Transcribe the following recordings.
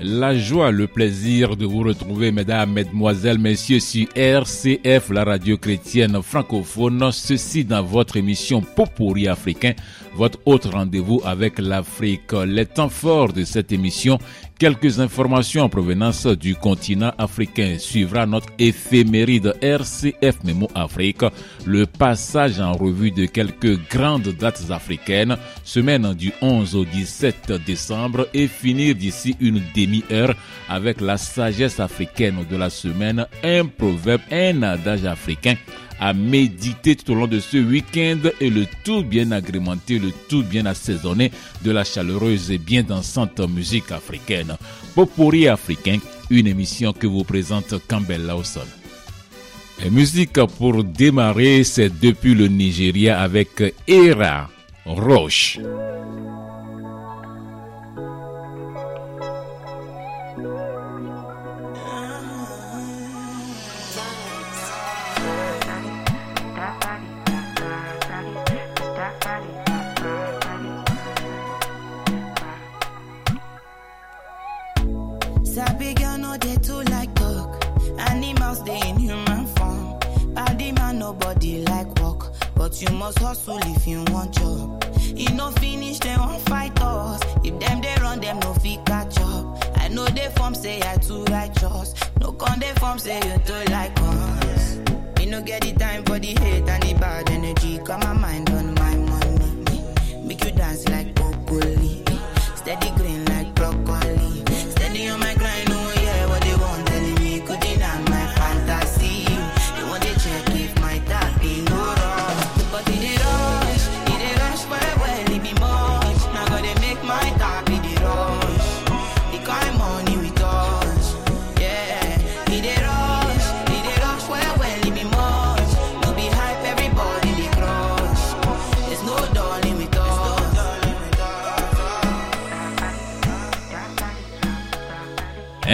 La joie, le plaisir de vous retrouver, mesdames, mesdemoiselles, messieurs, sur RCF, la radio chrétienne francophone. Ceci dans votre émission Popori africain, votre autre rendez-vous avec l'Afrique. Les temps forts de cette émission, quelques informations en provenance du continent africain. Suivra notre éphéméride RCF Memo Afrique, le passage en revue de quelques grandes dates africaines, semaine du 11 au 17 décembre et finir d'ici une demi-heure avec la sagesse africaine de la semaine, un proverbe, un adage africain à méditer tout au long de ce week-end et le tout bien agrémenté, le tout bien assaisonné de la chaleureuse et bien dansante musique africaine. Popori africain, une émission que vous présente Campbell Lawson. Et musique pour démarrer, c'est depuis le Nigeria avec Era Roche.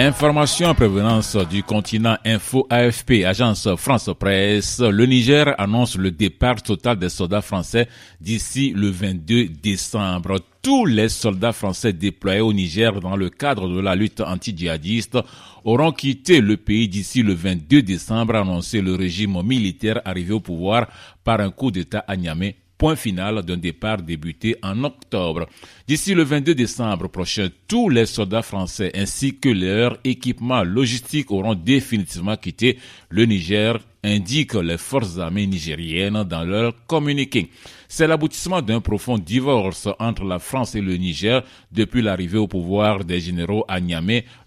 Information en provenance du continent Info AFP, agence France Presse. Le Niger annonce le départ total des soldats français d'ici le 22 décembre. Tous les soldats français déployés au Niger dans le cadre de la lutte anti-djihadiste auront quitté le pays d'ici le 22 décembre, annoncé le régime militaire arrivé au pouvoir par un coup d'État à Niamey point final d'un départ débuté en octobre. D'ici le 22 décembre prochain, tous les soldats français ainsi que leurs équipements logistiques auront définitivement quitté le Niger, indiquent les forces armées nigériennes dans leur communiqué. C'est l'aboutissement d'un profond divorce entre la France et le Niger depuis l'arrivée au pouvoir des généraux à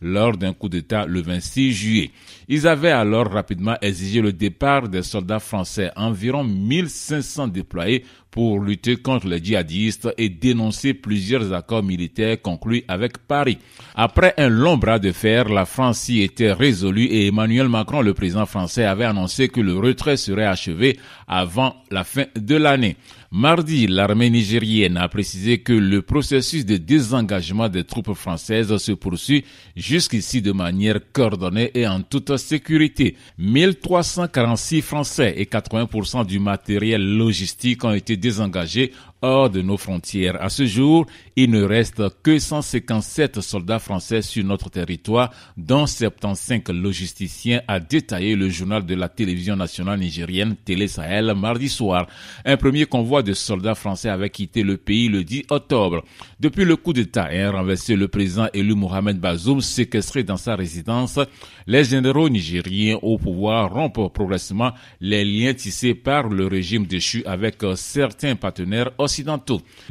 lors d'un coup d'État le 26 juillet. Ils avaient alors rapidement exigé le départ des soldats français, environ 1500 déployés pour lutter contre les djihadistes et dénoncer plusieurs accords militaires conclus avec Paris. Après un long bras de fer, la France y était résolue et Emmanuel Macron, le président français, avait annoncé que le retrait serait achevé avant la fin de l'année. Mardi, l'armée nigérienne a précisé que le processus de désengagement des troupes françaises se poursuit jusqu'ici de manière coordonnée et en toute sécurité. 1346 Français et 80% du matériel logistique ont été désengagés hors de nos frontières. À ce jour, il ne reste que 157 soldats français sur notre territoire, dont 75 logisticiens, a détaillé le journal de la télévision nationale nigérienne Télé Sahel mardi soir. Un premier convoi de soldats français avait quitté le pays le 10 octobre. Depuis le coup d'État et renversé le président élu Mohamed Bazoum séquestré dans sa résidence, les généraux nigériens au pouvoir rompent progressivement les liens tissés par le régime déchu avec certains partenaires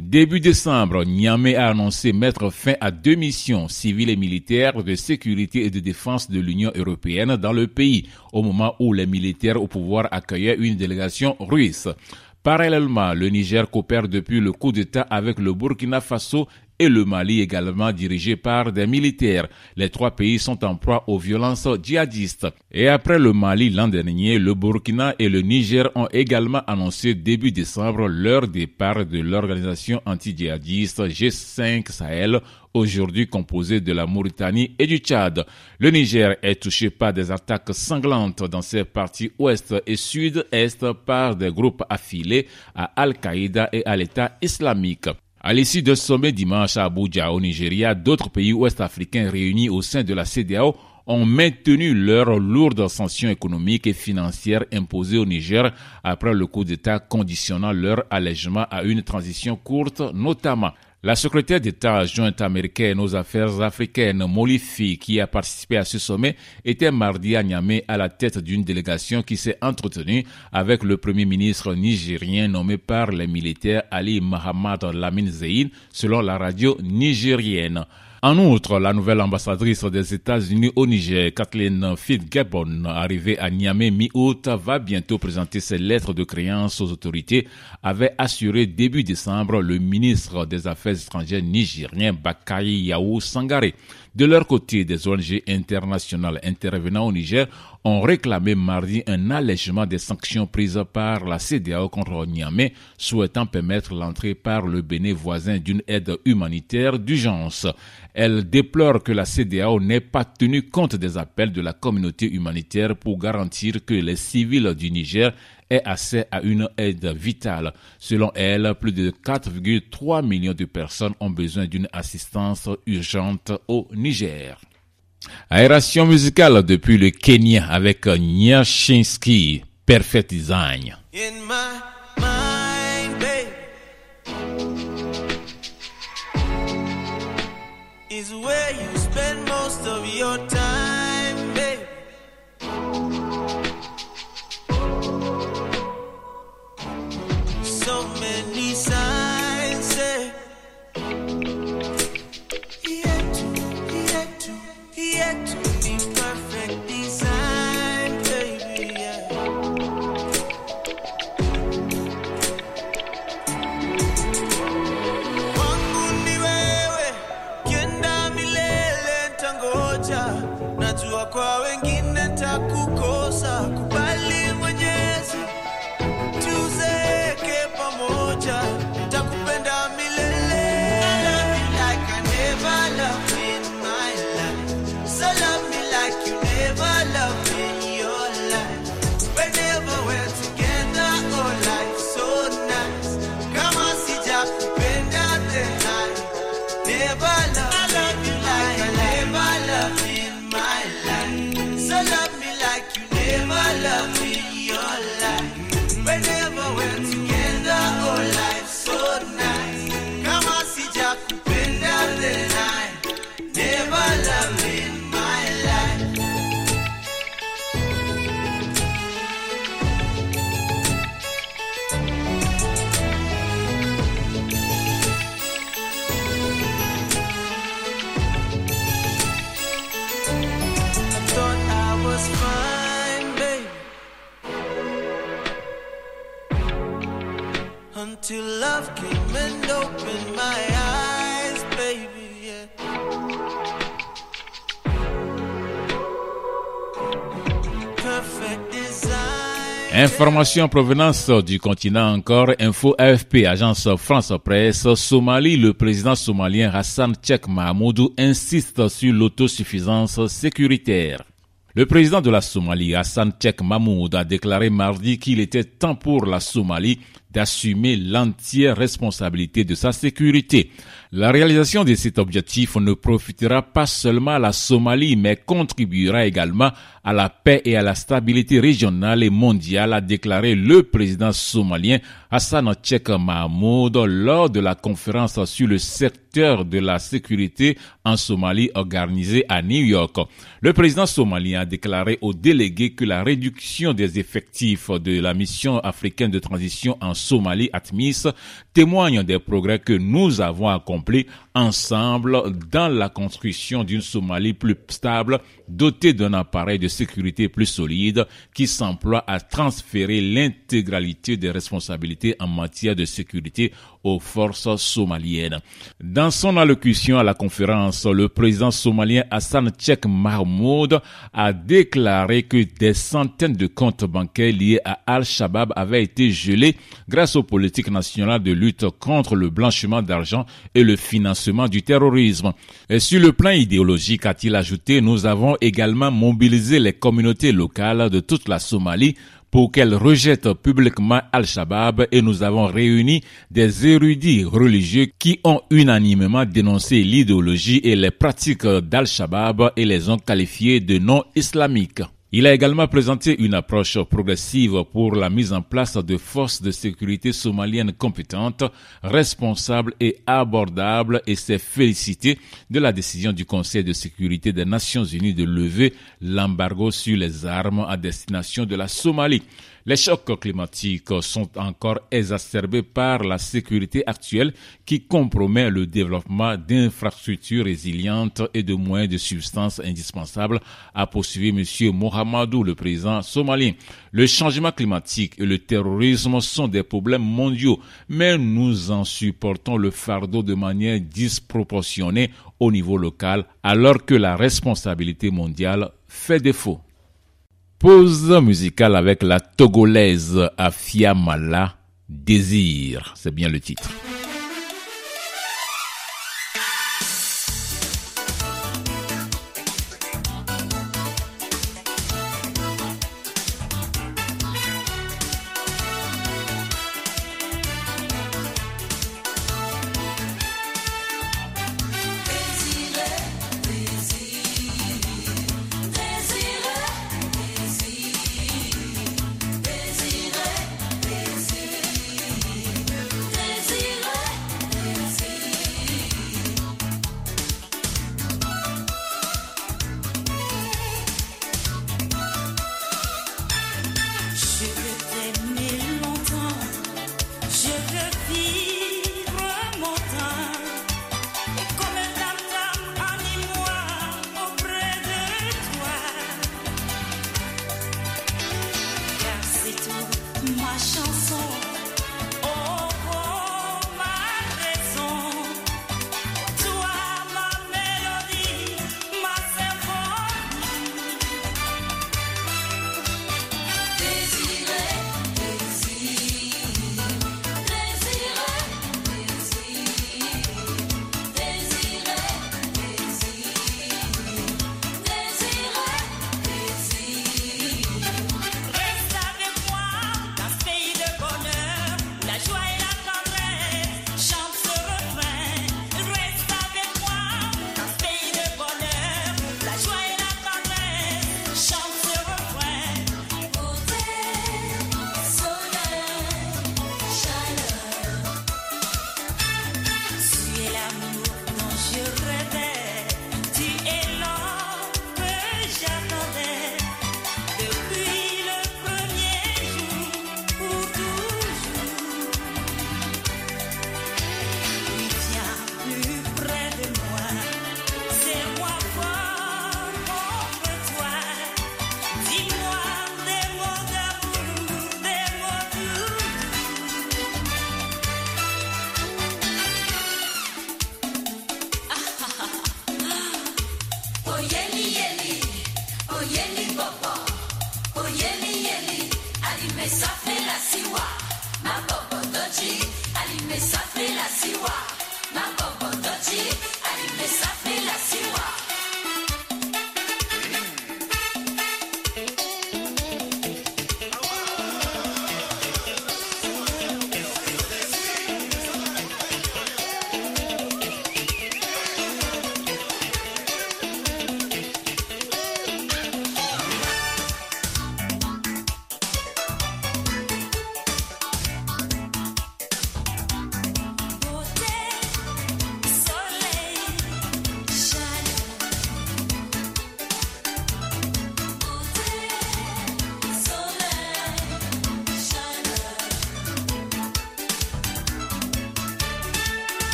Début décembre, Niamey a annoncé mettre fin à deux missions civiles et militaires de sécurité et de défense de l'Union européenne dans le pays, au moment où les militaires au pouvoir accueillaient une délégation russe. Parallèlement, le Niger coopère depuis le coup d'État avec le Burkina Faso et le Mali également dirigé par des militaires. Les trois pays sont en proie aux violences djihadistes. Et après le Mali l'an dernier, le Burkina et le Niger ont également annoncé début décembre leur départ de l'organisation anti-djihadiste G5 Sahel aujourd'hui composée de la Mauritanie et du Tchad. Le Niger est touché par des attaques sanglantes dans ses parties ouest et sud-est par des groupes affiliés à Al-Qaïda et à l'État islamique. À l'issue de sommet dimanche à Abuja, au Nigeria, d'autres pays ouest-africains réunis au sein de la CDAO ont maintenu leurs lourdes sanctions économiques et financières imposées au Niger après le coup d'État conditionnant leur allègement à une transition courte notamment. La secrétaire d'État adjointe américaine aux affaires africaines, Molifi, qui a participé à ce sommet, était mardi à Niamey à la tête d'une délégation qui s'est entretenue avec le premier ministre nigérien nommé par les militaires Ali Mohamed Lamine Zeyn, selon la radio nigérienne. En outre, la nouvelle ambassadrice des États-Unis au Niger, Kathleen Fitzgibbon, arrivée à Niamey mi-août, va bientôt présenter ses lettres de créance aux autorités, avait assuré début décembre le ministre des Affaires étrangères nigérien Bakari Yaou Sangare. De leur côté, des ONG internationales intervenant au Niger ont réclamé mardi un allègement des sanctions prises par la CDAO contre Niamey, souhaitant permettre l'entrée par le Bénin voisin d'une aide humanitaire d'urgence. Elles déplorent que la CDAO n'ait pas tenu compte des appels de la communauté humanitaire pour garantir que les civils du Niger aient accès à une aide vitale. Selon elle, plus de 4,3 millions de personnes ont besoin d'une assistance urgente au Niger. Aération musicale depuis le Kenya avec Nyashinsky, Perfect Design. Information en provenance du continent encore, Info AFP, agence France Presse, Somalie, le président somalien Hassan Cheikh Mahmoudou insiste sur l'autosuffisance sécuritaire. Le président de la Somalie, Hassan Cheikh Mahmoud, a déclaré mardi qu'il était temps pour la Somalie d'assumer l'entière responsabilité de sa sécurité. La réalisation de cet objectif ne profitera pas seulement à la Somalie, mais contribuera également à la paix et à la stabilité régionale et mondiale, a déclaré le président somalien Hassan Tchek Mahmoud lors de la conférence sur le secteur de la sécurité en Somalie organisée à New York. Le président somalien a déclaré aux délégués que la réduction des effectifs de la mission africaine de transition en Somalie, ATMIS, témoigne des progrès que nous avons accomplis complet ensemble dans la construction d'une Somalie plus stable, dotée d'un appareil de sécurité plus solide, qui s'emploie à transférer l'intégralité des responsabilités en matière de sécurité aux forces somaliennes. Dans son allocution à la conférence, le président somalien Hassan Tchek Mahmoud a déclaré que des centaines de comptes bancaires liés à Al-Shabaab avaient été gelés grâce aux politiques nationales de lutte contre le blanchiment d'argent et le financement du terrorisme. Et sur le plan idéologique, a-t-il ajouté, nous avons également mobilisé les communautés locales de toute la Somalie pour qu'elle rejette publiquement Al-Shabaab et nous avons réuni des érudits religieux qui ont unanimement dénoncé l'idéologie et les pratiques d'Al-Shabaab et les ont qualifiés de non islamiques. Il a également présenté une approche progressive pour la mise en place de forces de sécurité somaliennes compétentes, responsables et abordables et s'est félicité de la décision du Conseil de sécurité des Nations Unies de lever l'embargo sur les armes à destination de la Somalie. Les chocs climatiques sont encore exacerbés par la sécurité actuelle qui compromet le développement d'infrastructures résilientes et de moyens de substances indispensables, a poursuivi M. Mohamedou, le président somalien. Le changement climatique et le terrorisme sont des problèmes mondiaux, mais nous en supportons le fardeau de manière disproportionnée au niveau local, alors que la responsabilité mondiale fait défaut. Pause musicale avec la togolaise Afia Mala, Désir, c'est bien le titre.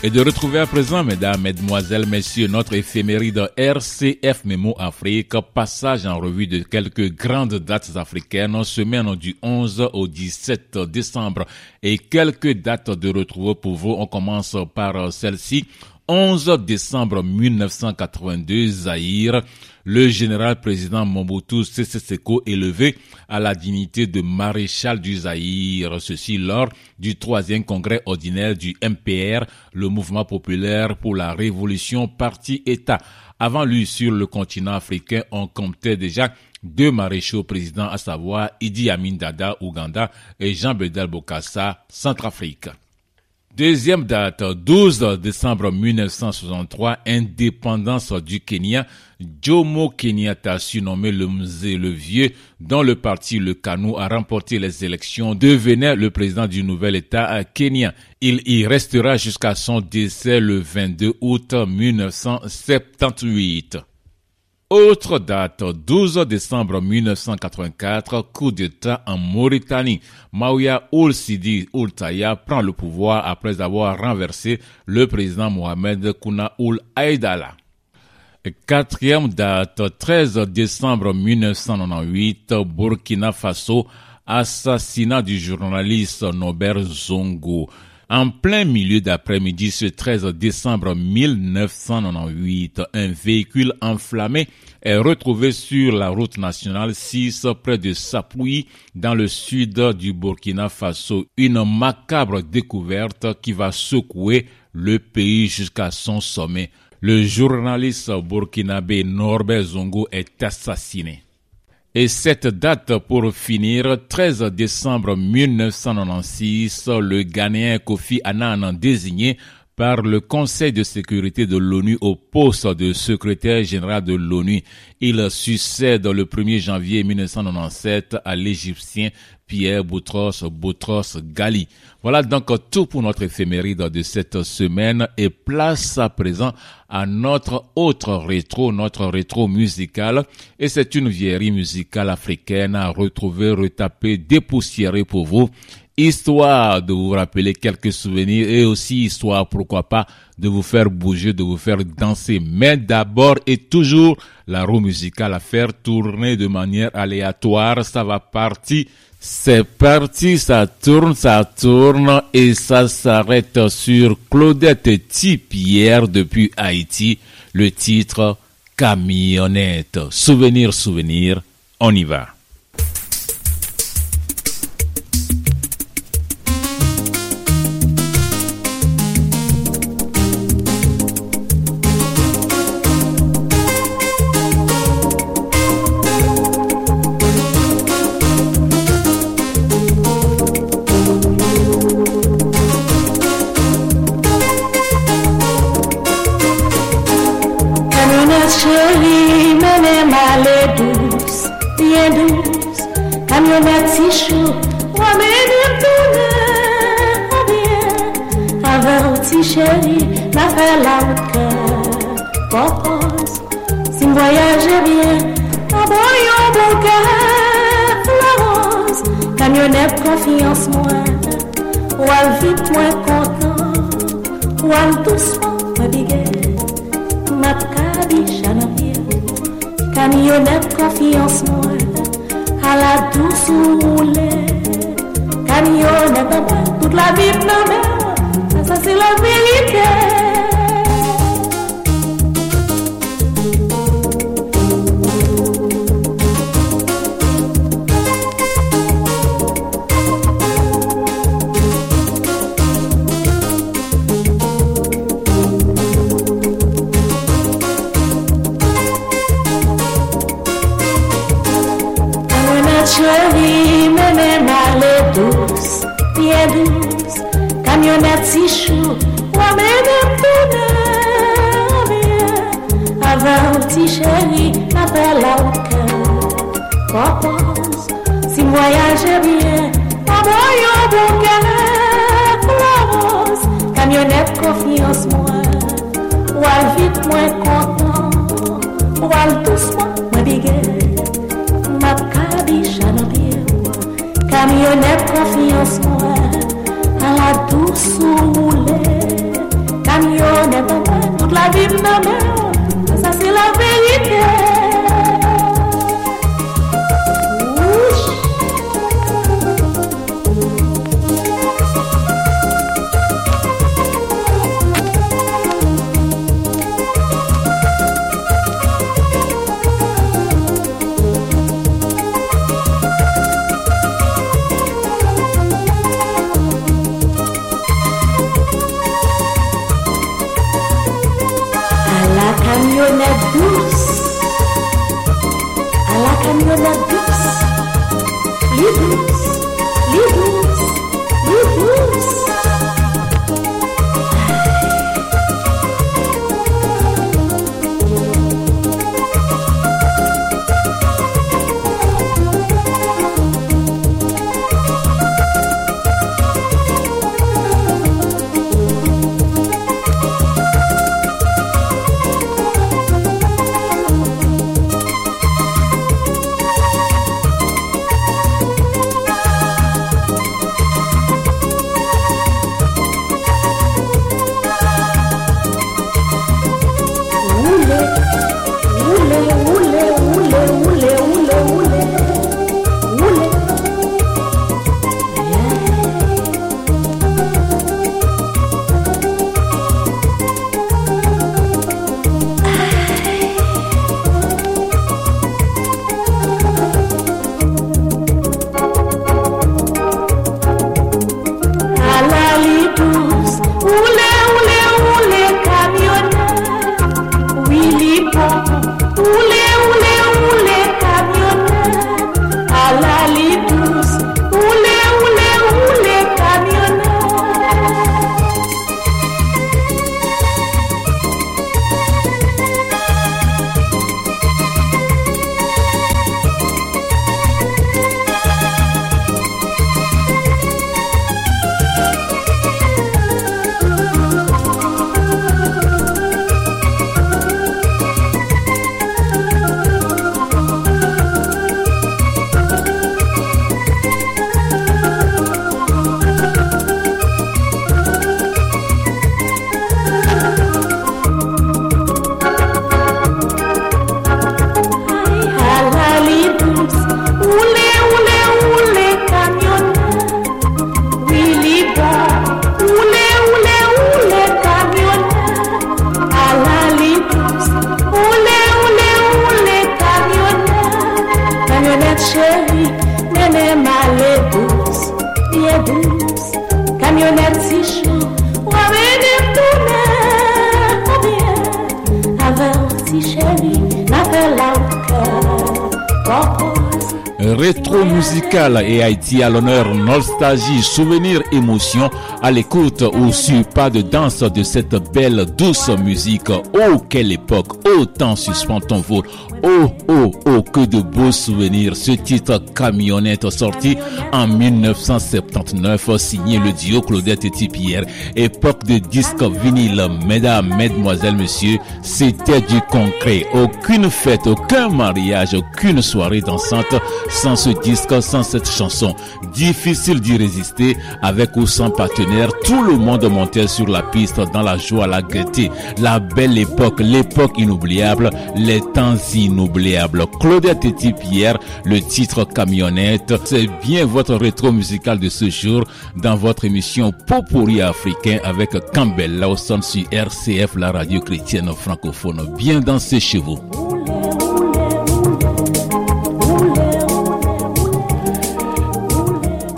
Et de retrouver à présent, mesdames, mesdemoiselles, messieurs, notre éphéméride RCF Memo Afrique, passage en revue de quelques grandes dates africaines, semaine du 11 au 17 décembre et quelques dates de retrouver pour vous. On commence par celle-ci. 11 décembre 1982, Zahir, le général président Mobutu Sese Seko élevé à la dignité de maréchal du Zaïre. Ceci lors du troisième congrès ordinaire du MPR, le mouvement populaire pour la révolution parti-État. Avant lui, sur le continent africain, on comptait déjà deux maréchaux présidents, à savoir Idi Amin Dada, Ouganda, et Jean Bedel Bokassa, Centrafrique. Deuxième date, 12 décembre 1963, indépendance du Kenya. Jomo Kenyatta, surnommé le Musée le Vieux, dont le parti Le Kanu a remporté les élections, devenait le président du nouvel État kenyan. Il y restera jusqu'à son décès le 22 août 1978. Autre date, 12 décembre 1984, coup d'État en Mauritanie. Maouya Oul Sidi Oul Taya prend le pouvoir après avoir renversé le président Mohamed Kouna Oul Aïdala. Quatrième date, 13 décembre 1998, Burkina Faso, assassinat du journaliste Norbert Zongo. En plein milieu d'après-midi, ce 13 décembre 1998, un véhicule enflammé est retrouvé sur la route nationale 6 près de Sapoui dans le sud du Burkina Faso. Une macabre découverte qui va secouer le pays jusqu'à son sommet. Le journaliste burkinabé Norbert Zongo est assassiné. Et cette date pour finir, 13 décembre 1996, le Ghanéen Kofi Annan désigné par le Conseil de sécurité de l'ONU au poste de secrétaire général de l'ONU. Il succède le 1er janvier 1997 à l'Égyptien Pierre Boutros Boutros Ghali. Voilà donc tout pour notre éphéméride de cette semaine et place à présent à notre autre rétro, notre rétro musical. Et c'est une vieillerie musicale africaine à retrouver, retaper, dépoussiérer pour vous histoire de vous rappeler quelques souvenirs et aussi histoire, pourquoi pas, de vous faire bouger, de vous faire danser. Mais d'abord et toujours, la roue musicale à faire tourner de manière aléatoire, ça va partir. C'est parti, ça tourne, ça tourne et ça s'arrête sur Claudette Tipière depuis Haïti, le titre Camionnette. Souvenir, souvenir, on y va. voyaje bien. Abon yon bon ka Florence Kamyonet konfiyans mwen Wal vit mwen kontan Wal dousman mabige Map kadi chanapye Kamyonet konfiyans mwen Ala dousou roule Kamyonet mwen Tout la vit nan men Sa se la verite si chéri, apel la ou kè. Kopons, si voyaje bien, aboyo bon kè. Florence, kamyonet konfians mwen, wal vit mwen kontan, wal tousman mwen bige. Map kabi chan apil, kamyonet konfians mwen, a la dousou moule. Kamyonet mwen, tout la vib nan mè ou. La vérité. Haïti à l'honneur, nostalgie, souvenir, émotion à l'écoute ou sur pas de danse de cette belle douce musique. Oh quelle époque, autant suspend ton vol. Oh oh oh que de beaux souvenirs. Ce titre camionnette sorti en 1979 signé le duo Claudette et Tipière. Époque de disque vinyle, mesdames, mesdemoiselles, messieurs, c'était du concret. Aucune fête, aucun mariage, aucune soirée dansante sans ce disque, sans cette chanson. Difficile d'y résister avec ou sans partenaire. Tout le monde montait sur la piste dans la joie, la gaieté. La belle époque, l'époque inoubliable, les temps inoubliables. Claudette et Pierre, le titre camionnette. C'est bien votre rétro musical de ce jour dans votre émission Popori africain avec Campbell Lawson sur RCF, la radio chrétienne francophone. Bien dansé chez vous.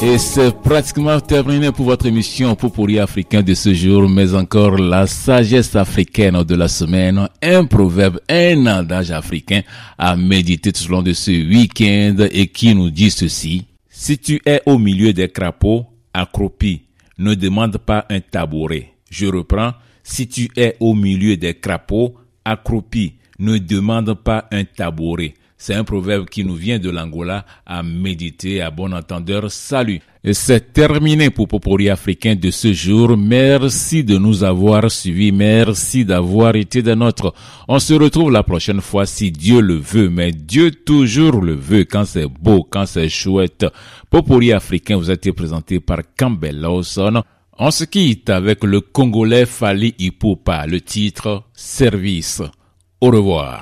Et c'est pratiquement terminé pour votre émission Popori africain de ce jour, mais encore la sagesse africaine de la semaine, un proverbe, un adage africain à méditer tout au long de ce week-end et qui nous dit ceci. Si tu es au milieu des crapauds, accroupi, ne demande pas un tabouret. Je reprends. Si tu es au milieu des crapauds, accroupi, ne demande pas un tabouret. C'est un proverbe qui nous vient de l'Angola à méditer à bon entendeur. Salut. C'est terminé pour Popori africain de ce jour. Merci de nous avoir suivis. Merci d'avoir été des nôtres. On se retrouve la prochaine fois si Dieu le veut. Mais Dieu toujours le veut quand c'est beau, quand c'est chouette. Popori africain vous a été présenté par Campbell Lawson. On se quitte avec le Congolais Fali Ipopa, le titre Service. Au revoir.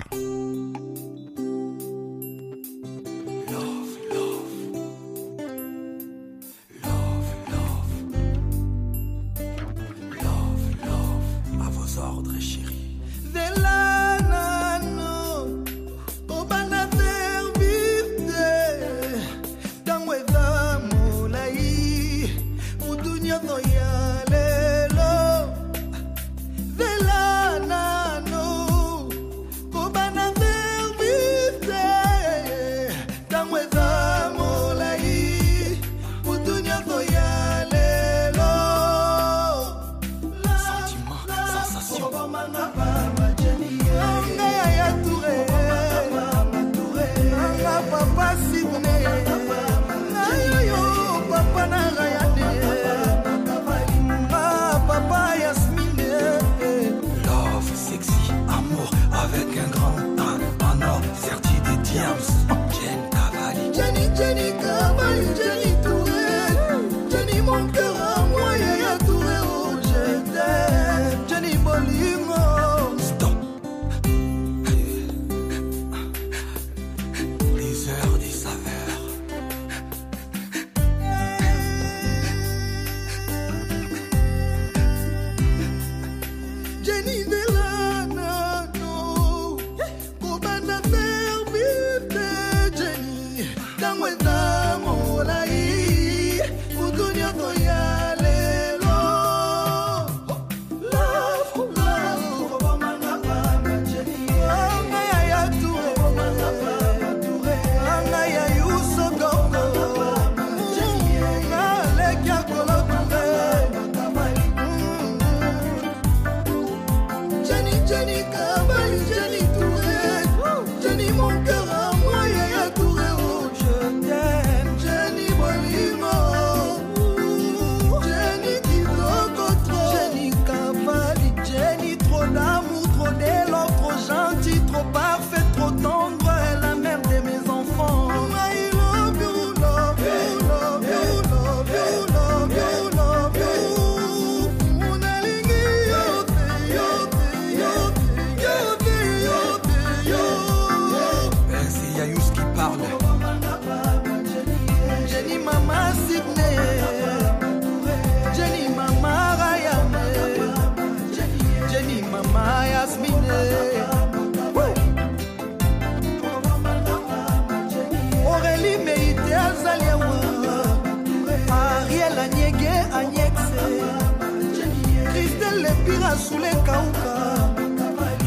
sule kauka.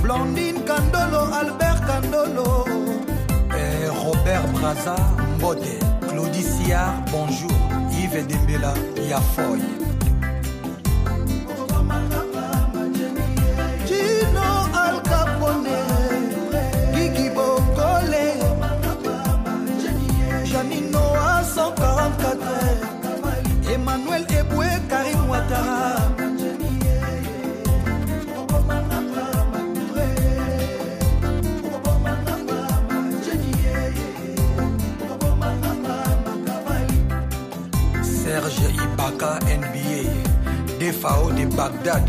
Blondine kandolo albert kandolo. Eh, robert braza mbote claudi siar bonjour. Yves dembela ya foy. Gino alcapone gigi bokole. Janino a 144 emmanuel ebwe karim watara Barca NBA, Defao de Bagdad,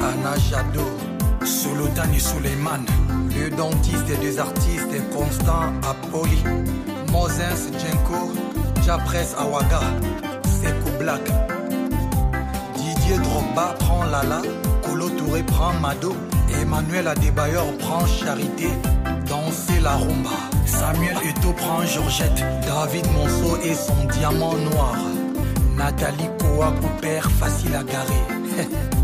Anna Jadot, Solotan et Suleiman, deux dentistes et artistes, Constant Apoli, Moses Djenko, Japres Awaga, Sekou Black, Didier Drogba prend Lala, Colo Touré prend Mado, Emmanuel Adebayor prend Charité, danser la rumba. Samuel Eto prend Georgette, David Monceau et son diamant noir. Nathalie Kouakou, père facile à garer.